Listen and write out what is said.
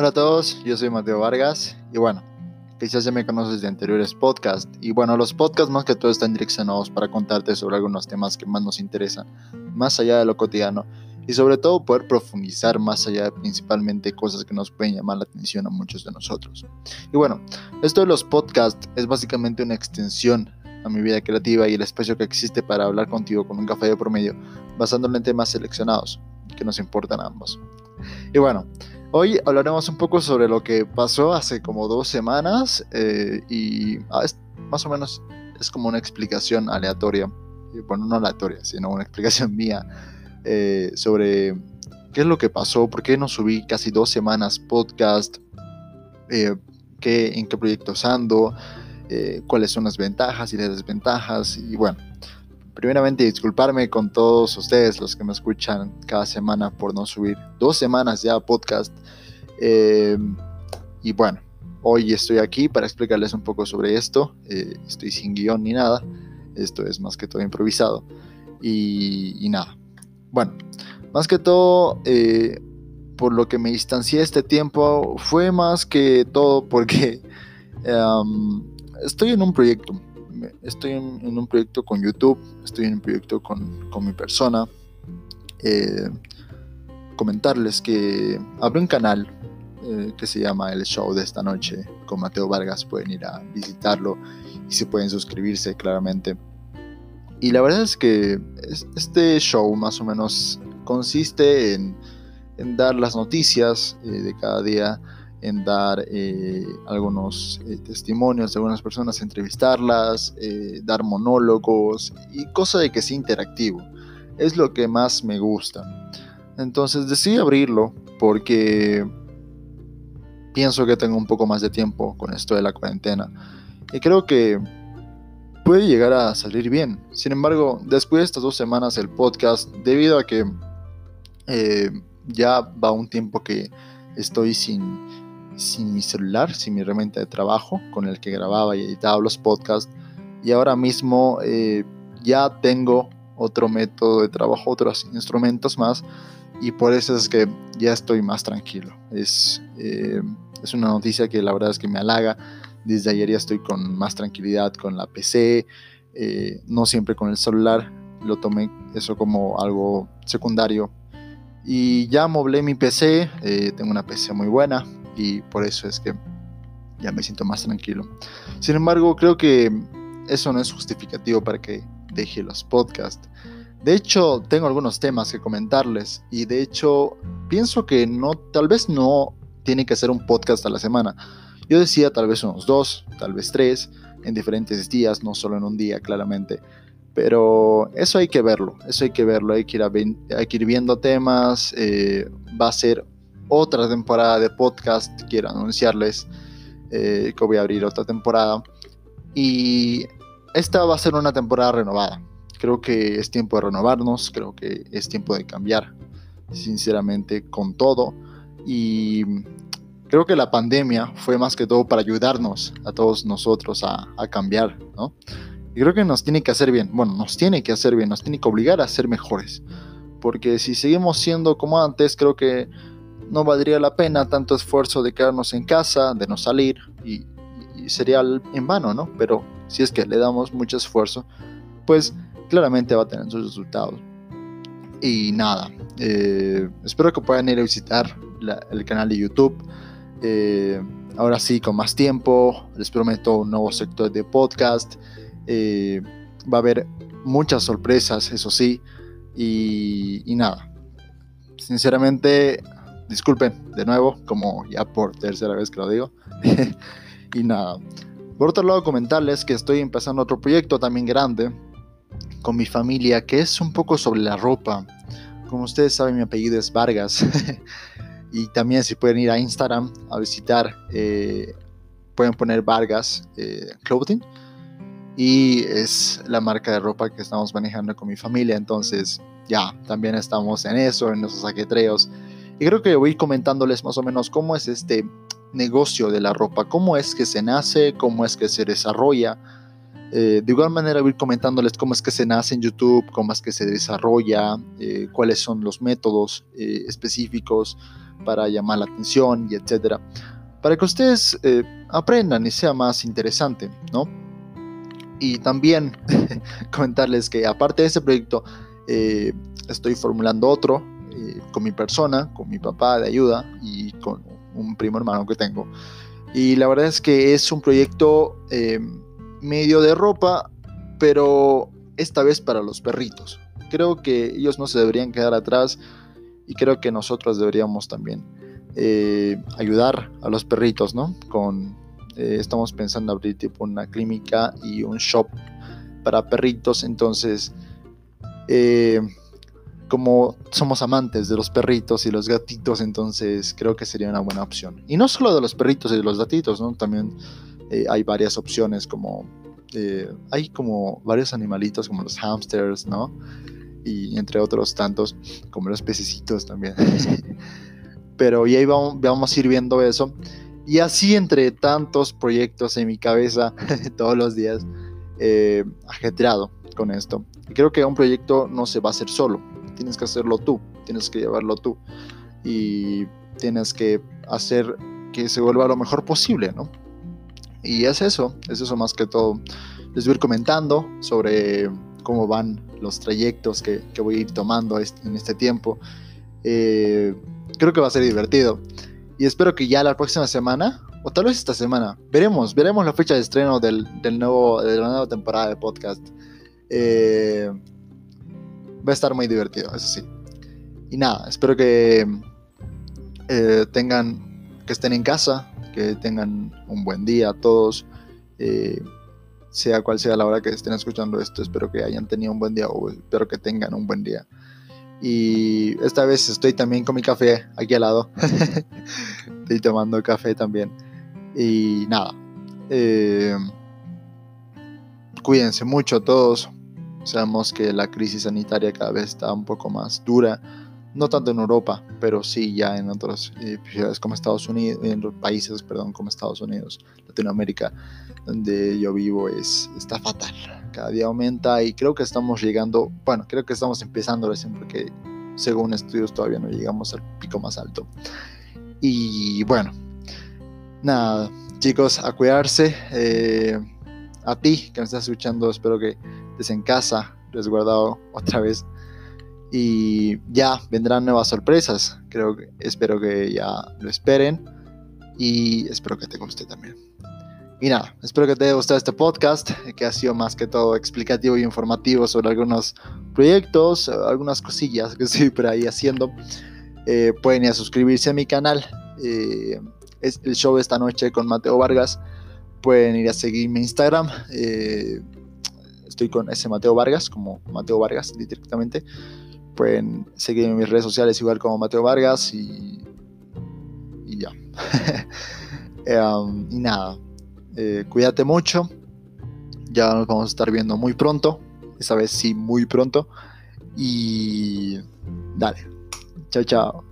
Hola a todos, yo soy Mateo Vargas y bueno, quizás ya me conoces de anteriores podcasts y bueno, los podcasts más que todo están direccionados para contarte sobre algunos temas que más nos interesan, más allá de lo cotidiano y sobre todo poder profundizar más allá de principalmente cosas que nos pueden llamar la atención a muchos de nosotros. Y bueno, esto de los podcasts es básicamente una extensión a mi vida creativa y el espacio que existe para hablar contigo con un café de promedio, basándolo en temas seleccionados que nos importan a ambos. Y bueno, hoy hablaremos un poco sobre lo que pasó hace como dos semanas eh, y ah, más o menos es como una explicación aleatoria, bueno, no aleatoria, sino una explicación mía eh, sobre qué es lo que pasó, por qué no subí casi dos semanas podcast, eh, qué, en qué proyectos ando, eh, cuáles son las ventajas y las desventajas. Y bueno, primeramente disculparme con todos ustedes, los que me escuchan cada semana por no subir dos semanas ya podcast. Em, y bueno, hoy estoy aquí para explicarles un poco sobre esto. Eh, estoy sin guion ni nada. Esto es más que todo improvisado. Y, nada. Bueno, más que todo, eh, por lo que me distancié este tiempo, fue más que todo porque em, estoy en un proyecto. Estoy en, un proyecto con YouTube, estoy en un proyecto con, con mi persona. Eh, comentarles que abrí un canal eh, que se llama El Show de esta noche con Mateo Vargas. Pueden ir a visitarlo y se pueden suscribirse claramente. Y la verdad es que este show más o menos consiste en, en dar las noticias eh, de cada día en dar eh, algunos eh, testimonios de algunas personas, entrevistarlas, eh, dar monólogos y cosa de que sea interactivo. Es lo que más me gusta. Entonces decidí abrirlo porque pienso que tengo un poco más de tiempo con esto de la cuarentena y creo que puede llegar a salir bien. Sin embargo, después de estas dos semanas el podcast, debido a que ya va un tiempo que estoy sin sin mi celular, sin mi herramienta de trabajo con el que grababa y editaba los podcasts. Y ahora mismo eh, ya tengo otro método de trabajo, otros instrumentos más. Y por eso es que ya estoy más tranquilo. Es, eh, es una noticia que la verdad es que me halaga. Desde ayer ya estoy con más tranquilidad con la PC, eh, no siempre con el celular. Lo tomé eso como algo secundario. Y ya moblé mi PC, tengo una PC muy buena, y por eso es que ya me siento más tranquilo. Sin embargo, creo que eso no es justificativo para que deje los podcasts. De hecho, tengo algunos temas que comentarles y de hecho pienso que no, tal vez no tiene que ser un podcast a la semana. Yo decía tal vez unos dos, tal vez tres, en diferentes días, no solo en un día, claramente. Pero eso hay que verlo, eso hay que verlo, hay que ir, viendo temas, eh, va a ser otra temporada de podcast. Quiero anunciarles eh, que voy a abrir otra temporada. Y esta va a ser una temporada renovada. Creo que es tiempo de renovarnos, creo que es tiempo de cambiar, sinceramente, con todo. Y creo que la pandemia fue más que todo para ayudarnos a todos nosotros a, a cambiar, ¿no? Y creo que nos tiene que hacer bien, bueno, nos tiene que hacer bien, nos tiene que obligar a ser mejores. Porque si seguimos siendo como antes, creo que no valdría la pena tanto esfuerzo de quedarnos en casa, de no salir y, sería en vano, ¿no? Pero si es que le damos mucho esfuerzo, pues claramente va a tener sus resultados. Y nada, eh, espero que puedan ir a visitar el canal de YouTube. Eh, ahora sí, con más tiempo, les prometo un nuevo sector de podcast. Eh, va a haber muchas sorpresas, eso sí. y nada, sinceramente disculpen de nuevo, como ya por tercera vez que lo digo. y nada. Por otro lado, comentarles que estoy empezando otro proyecto también grande con mi familia, que es un poco sobre la ropa. Como ustedes saben, mi apellido es Vargas. y también si pueden ir a Instagram a visitar, eh, pueden poner Vargas eh, Clothing. Y es la marca de ropa que estamos manejando con mi familia. Entonces, ya, también estamos en eso, en esos ajetreos y creo que voy comentándoles más o menos cómo es este negocio de la ropa, cómo es que se nace, cómo es que se desarrolla. Eh, de igual manera voy comentándoles cómo es que se nace en YouTube, cómo es que se desarrolla, eh, cuáles son los métodos eh, específicos para llamar la atención y etcétera, para que ustedes aprendan y sea más interesante, ¿no? Y también comentarles que aparte de este proyecto estoy formulando otro con mi persona, con mi papá de ayuda y con un primo hermano que tengo. Y la verdad es que es un proyecto medio de ropa, pero esta vez para los perritos. Creo que ellos no se deberían quedar atrás y creo que nosotros deberíamos también eh, ayudar a los perritos, ¿no? Con, eh, estamos pensando abrir tipo una clínica y un shop para perritos, entonces eh, como somos amantes de los perritos y los gatitos, entonces creo que sería una buena opción. Y no solo de los perritos y de los gatitos, ¿no? También eh, hay varias opciones como... Eh, hay como varios animalitos como los hamsters, ¿no? Y entre otros tantos, como los pececitos también. Pero y ahí vamos, vamos a ir viendo eso. Y así entre tantos proyectos en mi cabeza todos los días, eh, ajetreado con esto. Y creo que un proyecto no se va a hacer solo, tienes que hacerlo tú, tienes que llevarlo tú y tienes que hacer que se vuelva lo mejor posible, ¿no? Y es eso, es eso más que todo. Les voy a ir comentando sobre cómo van los trayectos que, voy a ir tomando en este tiempo. Eh, creo que va a ser divertido. Y espero que ya la próxima semana, o tal vez esta semana, veremos, veremos la fecha de estreno del, nuevo, de la nueva temporada de podcast. Eh, va a estar muy divertido, eso sí. Y nada, espero que eh, tengan, que estén en casa, que tengan un buen día todos, eh, sea cual sea la hora que estén escuchando esto, espero que hayan tenido un buen día o espero que tengan un buen día. Y esta vez estoy también con mi café aquí al lado. estoy tomando café también. Y nada. Eh, cuídense mucho todos. Sabemos que la crisis sanitaria cada vez está un poco más dura no tanto en Europa, pero sí ya en otras eh, como Estados Unidos, en países, perdón, como Estados Unidos, Latinoamérica, donde yo vivo, es, está fatal. Cada día aumenta y creo que estamos llegando, bueno, creo que estamos empezando recién porque según estudios todavía no llegamos al pico más alto. Y bueno, nada, chicos, a cuidarse. Eh, a ti que me estás escuchando, espero que en casa, resguardado otra vez y ya vendrán nuevas sorpresas. Creo que espero que ya lo esperen y espero que te guste también. Y nada, espero que te haya gustado este podcast, que ha sido más que todo explicativo y informativo sobre algunos proyectos, algunas cosillas que estoy por ahí haciendo. Eh, pueden ir a suscribirse a mi canal. Eh, es el show esta noche con Mateo Vargas. Pueden ir a seguirme en Instagram. Eh, estoy con ese Mateo Vargas, como Mateo Vargas directamente pueden seguirme en mis redes sociales igual como Mateo Vargas y, y ya. Em, y nada, eh, cuídate mucho. Ya nos vamos a estar viendo muy pronto. Esta vez sí, muy pronto. Y dale. Chao, chao.